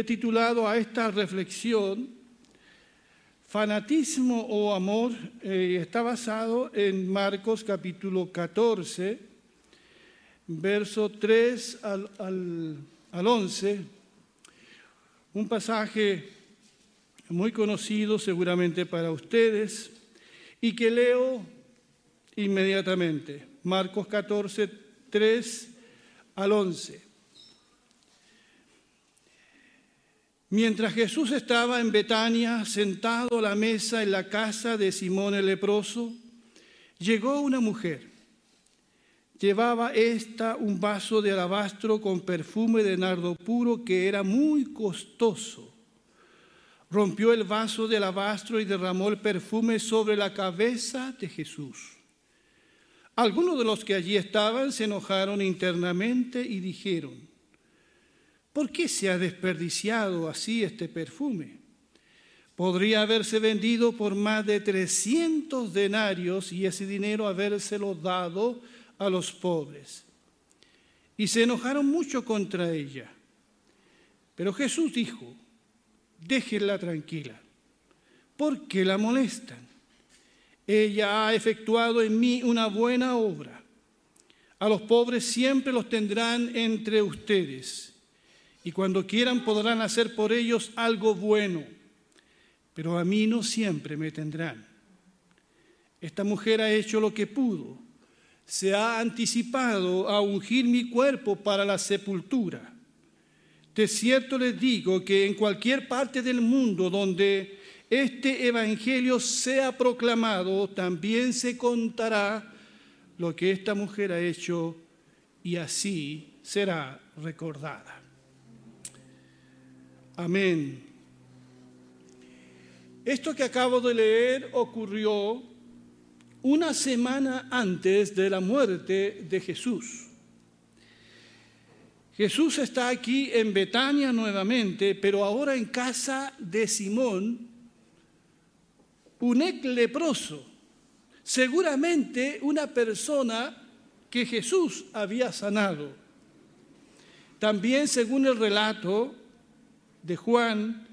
he titulado a esta reflexión Fanatismo o amor. Eh, está basado en Marcos capítulo 14, verso 3 al, al, al 11. Un pasaje muy conocido seguramente para ustedes y que leo inmediatamente. Marcos 14, 3 al 11. Mientras Jesús estaba en Betania, sentado a la mesa en la casa de Simón el leproso, llegó una mujer. Llevaba esta un vaso de alabastro con perfume de nardo puro que era muy costoso. Rompió el vaso de alabastro y derramó el perfume sobre la cabeza de Jesús. Algunos de los que allí estaban se enojaron internamente y dijeron, ¿Por qué se ha desperdiciado así este perfume? Podría haberse vendido por más de 300 denarios y ese dinero habérselo dado a los pobres. Y se enojaron mucho contra ella. Pero Jesús dijo, déjenla tranquila. ¿Por qué la molestan? Ella ha efectuado en mí una buena obra. A los pobres siempre los tendrán entre ustedes y cuando quieran podrán hacer por ellos algo bueno, pero a mí no siempre me tendrán. Esta mujer ha hecho lo que pudo, se ha anticipado a ungir mi cuerpo para la sepultura. De cierto les digo que en cualquier parte del mundo donde este Evangelio sea proclamado, también se contará lo que esta mujer ha hecho y así será recordada. Amén. Esto que acabo de leer ocurrió una semana antes de la muerte de Jesús. Jesús está aquí en Betania nuevamente, pero ahora en casa de Simón, un ex leproso, seguramente una persona que Jesús había sanado. También, según el relato, de Juan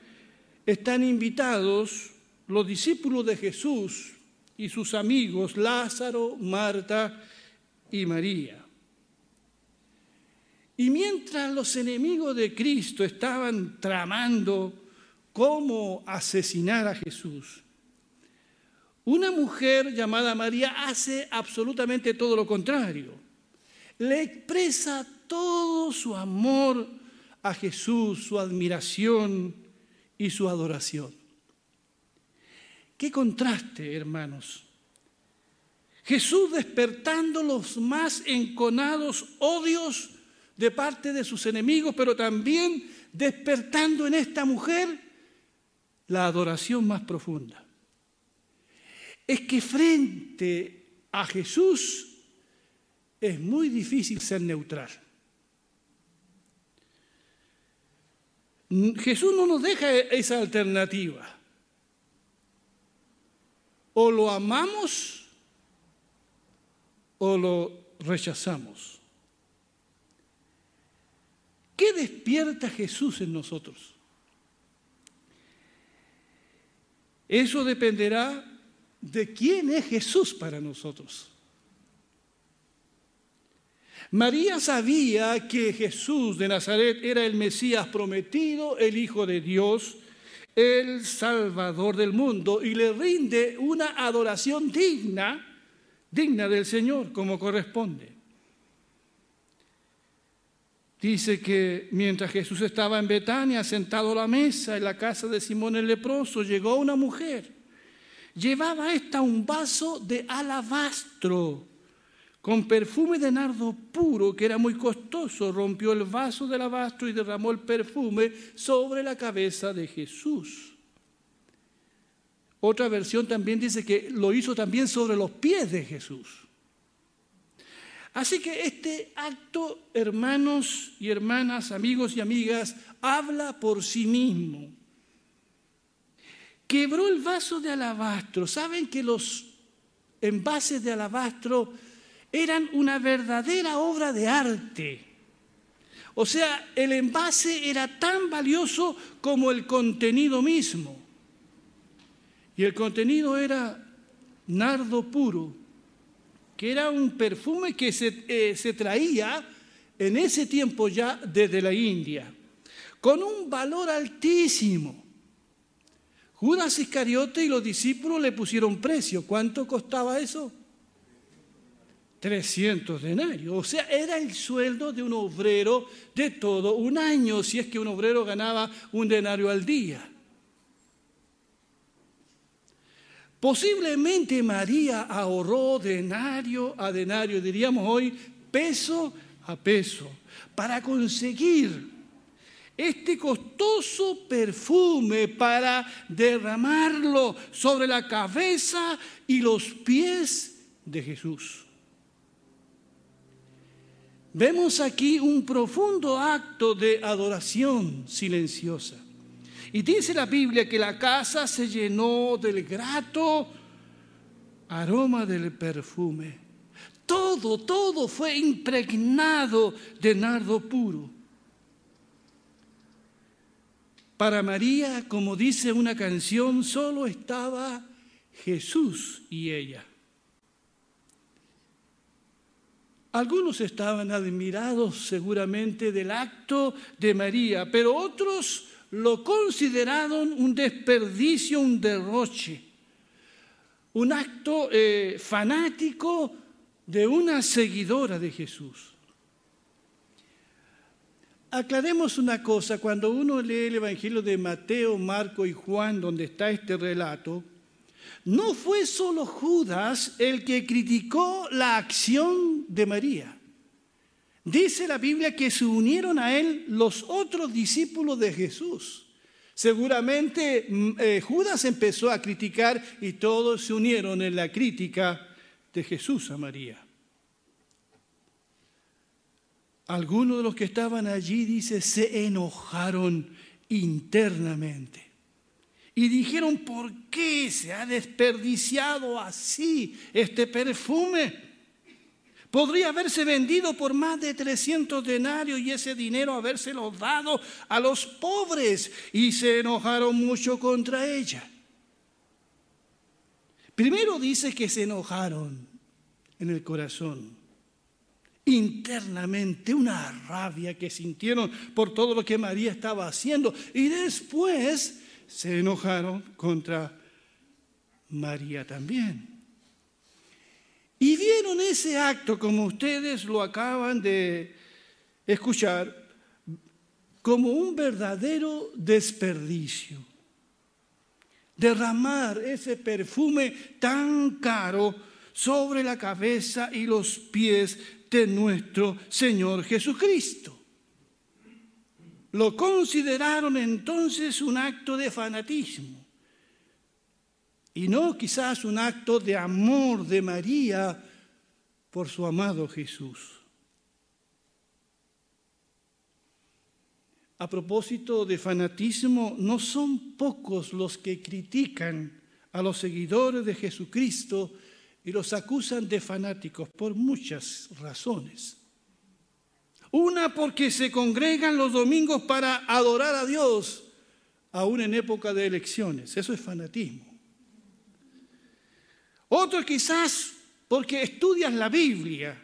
están invitados los discípulos de Jesús y sus amigos Lázaro, Marta y María. Y mientras los enemigos de Cristo estaban tramando cómo asesinar a Jesús, una mujer llamada María hace absolutamente todo lo contrario. Le expresa todo su amor a Jesús su admiración y su adoración. Qué contraste, hermanos. Jesús despertando los más enconados odios de parte de sus enemigos, pero también despertando en esta mujer la adoración más profunda. Es que frente a Jesús es muy difícil ser neutral. Jesús no nos deja esa alternativa. O lo amamos o lo rechazamos. ¿Qué despierta Jesús en nosotros? Eso dependerá de quién es Jesús para nosotros. María sabía que Jesús de Nazaret era el Mesías prometido, el Hijo de Dios, el Salvador del mundo, y le rinde una adoración digna, digna del Señor, como corresponde. Dice que mientras Jesús estaba en Betania, sentado a la mesa en la casa de Simón el leproso, llegó una mujer. Llevaba esta un vaso de alabastro con perfume de nardo puro, que era muy costoso, rompió el vaso del alabastro y derramó el perfume sobre la cabeza de Jesús. Otra versión también dice que lo hizo también sobre los pies de Jesús. Así que este acto, hermanos y hermanas, amigos y amigas, habla por sí mismo. Quebró el vaso de alabastro. ¿Saben que los envases de alabastro eran una verdadera obra de arte, O sea, el envase era tan valioso como el contenido mismo. Y el contenido era nardo puro, que era un perfume que se, eh, se traía en ese tiempo ya desde la India, con un valor altísimo. Judas Iscariote y los discípulos le pusieron precio. ¿Cuánto costaba eso? 300 denarios. O sea, era el sueldo de un obrero de todo un año, si es que un obrero ganaba un denario al día. Posiblemente María ahorró denario a denario, diríamos hoy, peso a peso, para conseguir este costoso perfume para derramarlo sobre la cabeza y los pies de Jesús. Vemos aquí un profundo acto de adoración silenciosa. Y dice la Biblia que la casa se llenó del grato aroma del perfume. Todo, todo fue impregnado de nardo puro. Para María, como dice una canción, solo estaba Jesús y ella. Algunos estaban admirados seguramente del acto de María, pero otros lo consideraron un desperdicio, un derroche, un acto eh, fanático de una seguidora de Jesús. Aclaremos una cosa, cuando uno lee el Evangelio de Mateo, Marco y Juan, donde está este relato, no fue solo Judas el que criticó la acción de María. Dice la Biblia que se unieron a él los otros discípulos de Jesús. Seguramente mm, eh, Judas empezó a criticar y todos se unieron en la crítica de Jesús a María. Algunos de los que estaban allí, dice, se enojaron internamente y dijeron, ¿por qué se ha desperdiciado así este perfume? Podría haberse vendido por más de 300 denarios y ese dinero habérselo dado a los pobres y se enojaron mucho contra ella. Primero dice que se enojaron en el corazón, internamente, una rabia que sintieron por todo lo que María estaba haciendo y después se enojaron contra María también. Y vieron ese acto, como ustedes lo acaban de escuchar, como un verdadero desperdicio. Derramar ese perfume tan caro sobre la cabeza y los pies de nuestro Señor Jesucristo. Lo consideraron entonces un acto de fanatismo y no quizás un acto de amor de María por su amado Jesús. A propósito de fanatismo, no son pocos los que critican a los seguidores de Jesucristo y los acusan de fanáticos por muchas razones. Una porque se congregan los domingos para adorar a Dios, aún en época de elecciones. Eso es fanatismo. Otro quizás porque estudias la Biblia.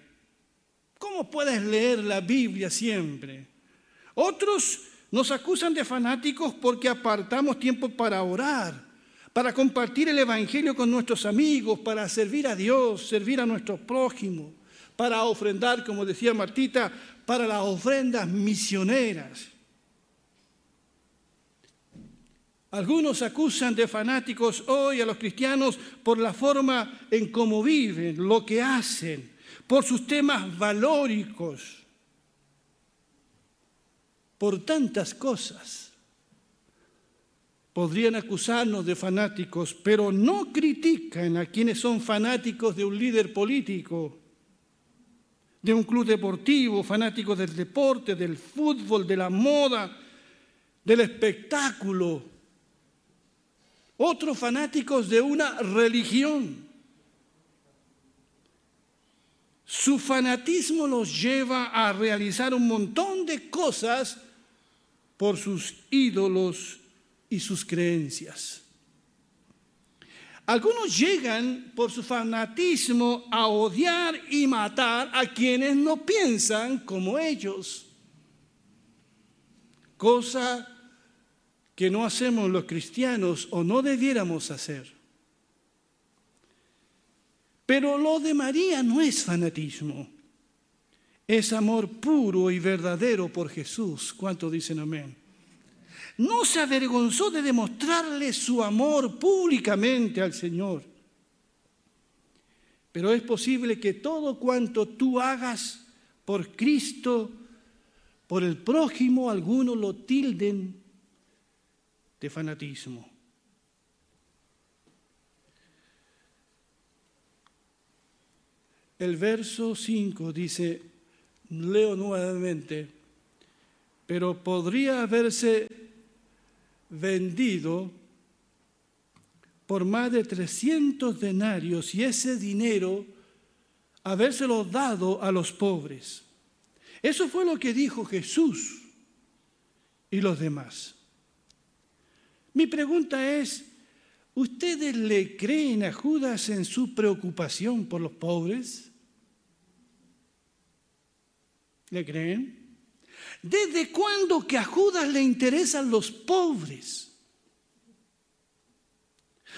¿Cómo puedes leer la Biblia siempre? Otros nos acusan de fanáticos porque apartamos tiempo para orar, para compartir el Evangelio con nuestros amigos, para servir a Dios, servir a nuestro prójimo, para ofrendar, como decía Martita, para las ofrendas misioneras. Algunos acusan de fanáticos hoy a los cristianos por la forma en cómo viven, lo que hacen, por sus temas valóricos, por tantas cosas. Podrían acusarnos de fanáticos, pero no critican a quienes son fanáticos de un líder político de un club deportivo, fanáticos del deporte, del fútbol, de la moda, del espectáculo. Otros fanáticos de una religión. su fanatismo los lleva a realizar un montón de cosas por sus ídolos y sus creencias. Algunos llegan por su fanatismo a odiar y matar a quienes no piensan como ellos. Cosa que no hacemos los cristianos o no debiéramos hacer. Pero lo de María no es fanatismo, es amor puro y verdadero por Jesús. ¿Cuánto dicen amén? No se avergonzó de demostrarle su amor públicamente al Señor. Pero es posible que todo cuanto tú hagas por Cristo, por el prójimo, algunos lo tilden de fanatismo. El verso 5 dice, leo nuevamente, pero podría haberse vendido por más de 300 denarios y ese dinero habérselo dado a los pobres. Eso fue lo que dijo Jesús y los demás. Mi pregunta es, ¿ustedes le creen a Judas en su preocupación por los pobres? ¿Le creen? ¿Desde cuándo que a Judas le interesan los pobres?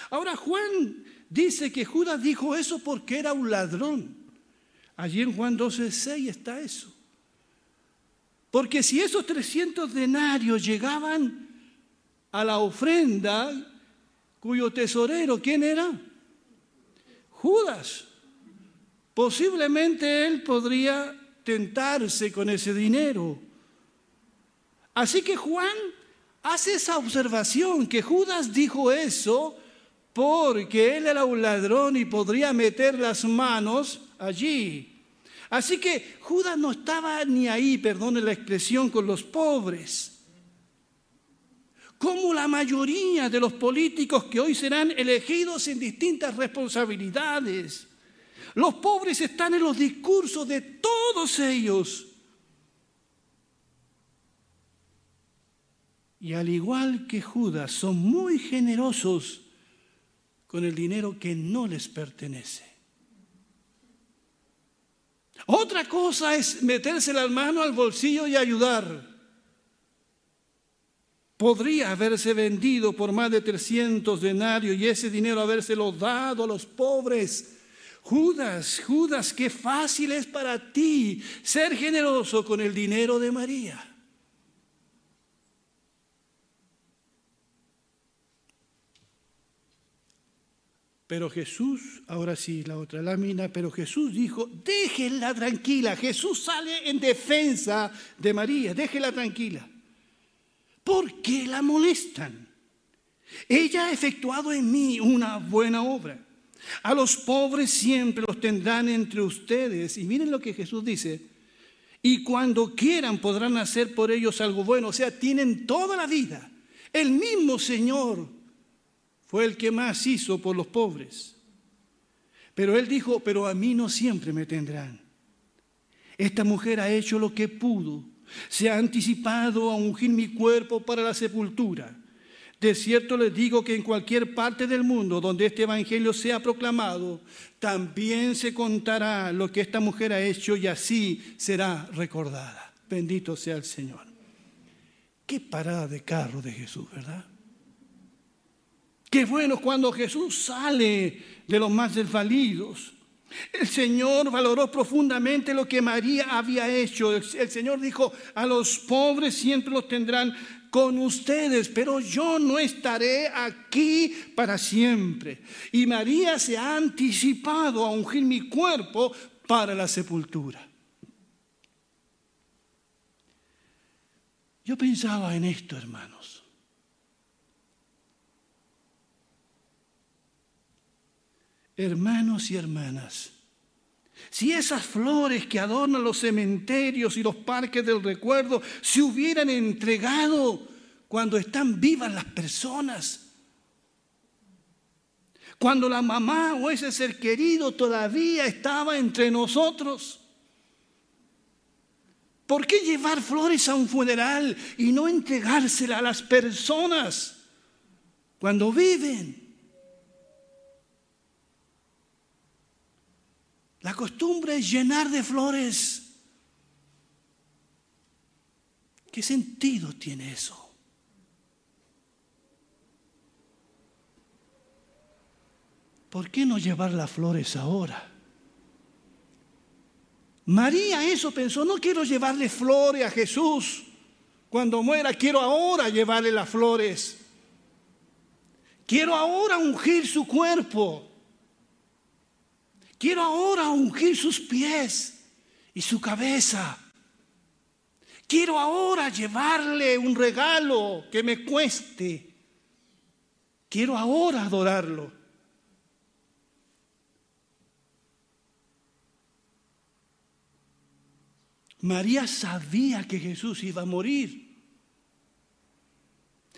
Ahora Juan dice que Judas dijo eso porque era un ladrón. Allí en Juan 12, 6 está eso. Porque si esos 300 denarios llegaban a la ofrenda cuyo tesorero, ¿quién era? Judas. Posiblemente él podría tentarse con ese dinero. Así que Juan hace esa observación, que Judas dijo eso porque él era un ladrón y podría meter las manos allí. Así que Judas no estaba ni ahí, perdone la expresión, con los pobres como la mayoría de los políticos que hoy serán elegidos en distintas responsabilidades. Los pobres están en los discursos de todos ellos. Y al igual que Judas, son muy generosos con el dinero que no les pertenece. Otra cosa es meterse la mano al bolsillo y ayudar podría haberse vendido por más de 300 denarios y ese dinero habérselo dado a los pobres. Judas, Judas, qué fácil es para ti ser generoso con el dinero de María. Pero Jesús, ahora sí, la otra lámina, pero Jesús dijo, déjenla tranquila. Jesús sale en defensa de María, déjenla tranquila. ¿Por qué la molestan? Ella ha efectuado en mí una buena obra. A los pobres siempre los tendrán entre ustedes. Y miren lo que Jesús dice. Y cuando quieran podrán hacer por ellos algo bueno. O sea, tienen toda la vida. El mismo Señor fue el que más hizo por los pobres. Pero él dijo, pero a mí no siempre me tendrán. Esta mujer ha hecho lo que pudo se ha anticipado a ungir mi cuerpo para la sepultura. De cierto les digo que en cualquier parte del mundo donde este evangelio sea proclamado, también se contará lo que esta mujer ha hecho y así será recordada. Bendito sea el Señor. Qué parada de carro de Jesús, ¿verdad? Qué bueno cuando Jesús sale de los más desvalidos el Señor valoró profundamente lo que María había hecho. El Señor dijo, a los pobres siempre los tendrán con ustedes, pero yo no estaré aquí para siempre. Y María se ha anticipado a ungir mi cuerpo para la sepultura. Yo pensaba en esto, hermanos. Hermanos y hermanas, si esas flores que adornan los cementerios y los parques del recuerdo se hubieran entregado cuando están vivas las personas, Cuando la mamá o ese ser querido todavía estaba entre nosotros. ¿Por qué llevar flores a un funeral y no entregársela a las personas cuando viven? La costumbre es llenar de flores. ¿Qué sentido tiene eso? ¿Por qué no llevar las flores ahora? María eso pensó, no quiero llevarle flores a Jesús. Cuando muera, quiero ahora llevarle las flores. Quiero ahora ungir su cuerpo. Quiero ahora ungir sus pies y su cabeza. Quiero ahora llevarle un regalo que me cueste. Quiero ahora adorarlo. María sabía que Jesús iba a morir.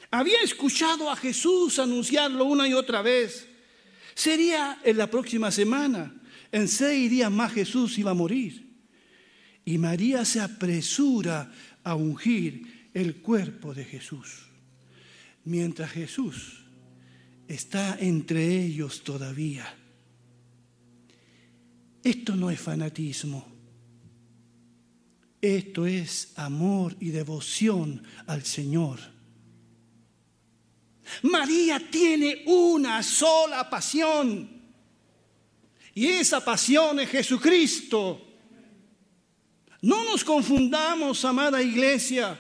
Había escuchado a Jesús anunciarlo una y otra vez. Sería en la próxima semana. En seis días más Jesús iba a morir. Y María se apresura a ungir el cuerpo de Jesús. Mientras Jesús está entre ellos todavía. Esto no es fanatismo. Esto es amor y devoción al Señor. María tiene una sola pasión. Y esa pasión es Jesucristo. No nos confundamos, amada iglesia.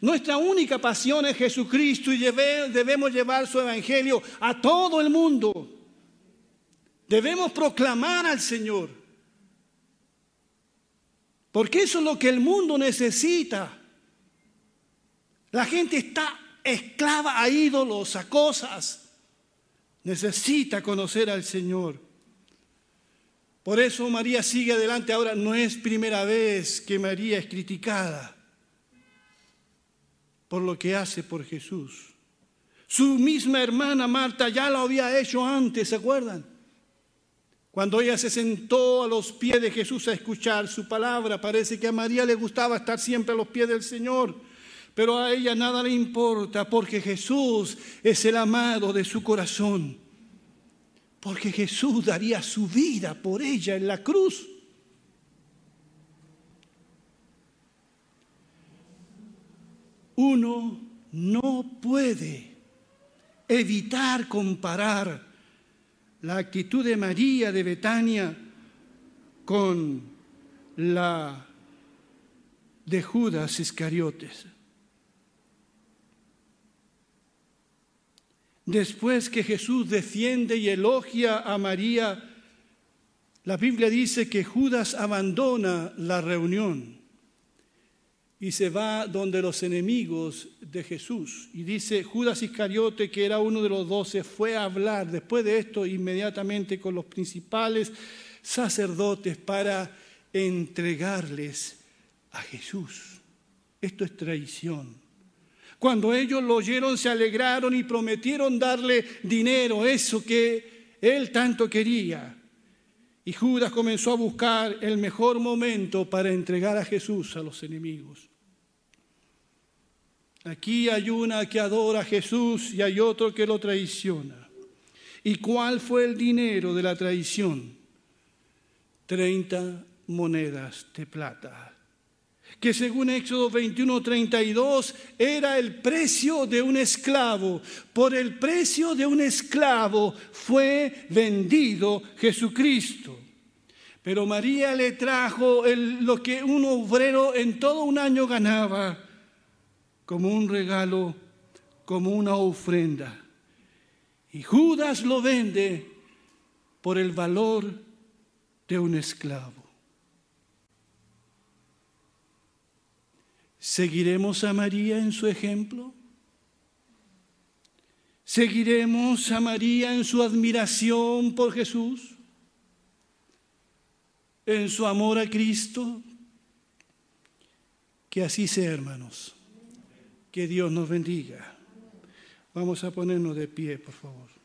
Nuestra única pasión es Jesucristo y debemos llevar su evangelio a todo el mundo. Debemos proclamar al Señor. Porque eso es lo que el mundo necesita. La gente está esclava a ídolos, a cosas. Necesita conocer al Señor. Por eso María sigue adelante. Ahora no es primera vez que María es criticada por lo que hace por Jesús. Su misma hermana Marta ya lo había hecho antes, ¿se acuerdan? Cuando ella se sentó a los pies de Jesús a escuchar su palabra, parece que a María le gustaba estar siempre a los pies del Señor, pero a ella nada le importa porque Jesús es el amado de su corazón, porque Jesús daría su vida por ella en la cruz. Uno no puede evitar comparar la actitud de María de Betania con la de Judas Iscariotes. Después que Jesús defiende y elogia a María, la Biblia dice que Judas abandona la reunión y se va donde los enemigos de Jesús. Y dice, Judas Iscariote, que era uno de los doce, fue a hablar después de esto inmediatamente con los principales sacerdotes para entregarles a Jesús. Esto es traición. Cuando ellos lo oyeron, se alegraron y prometieron darle dinero, eso que él tanto quería. Y Judas comenzó a buscar el mejor momento para entregar a Jesús a los enemigos. Aquí hay una que adora a Jesús y hay otro que lo traiciona. ¿Y cuál fue el dinero de la traición? Treinta monedas de plata, que según Éxodo 21, 32 era el precio de un esclavo. Por el precio de un esclavo fue vendido Jesucristo. Pero María le trajo lo que un obrero en todo un año ganaba como un regalo, como una ofrenda. Y Judas lo vende por el valor de un esclavo. ¿Seguiremos a María en su ejemplo? ¿Seguiremos a María en su admiración por Jesús? ¿En su amor a Cristo? Que así sea, hermanos. Que Dios nos bendiga. Vamos a ponernos de pie, por favor.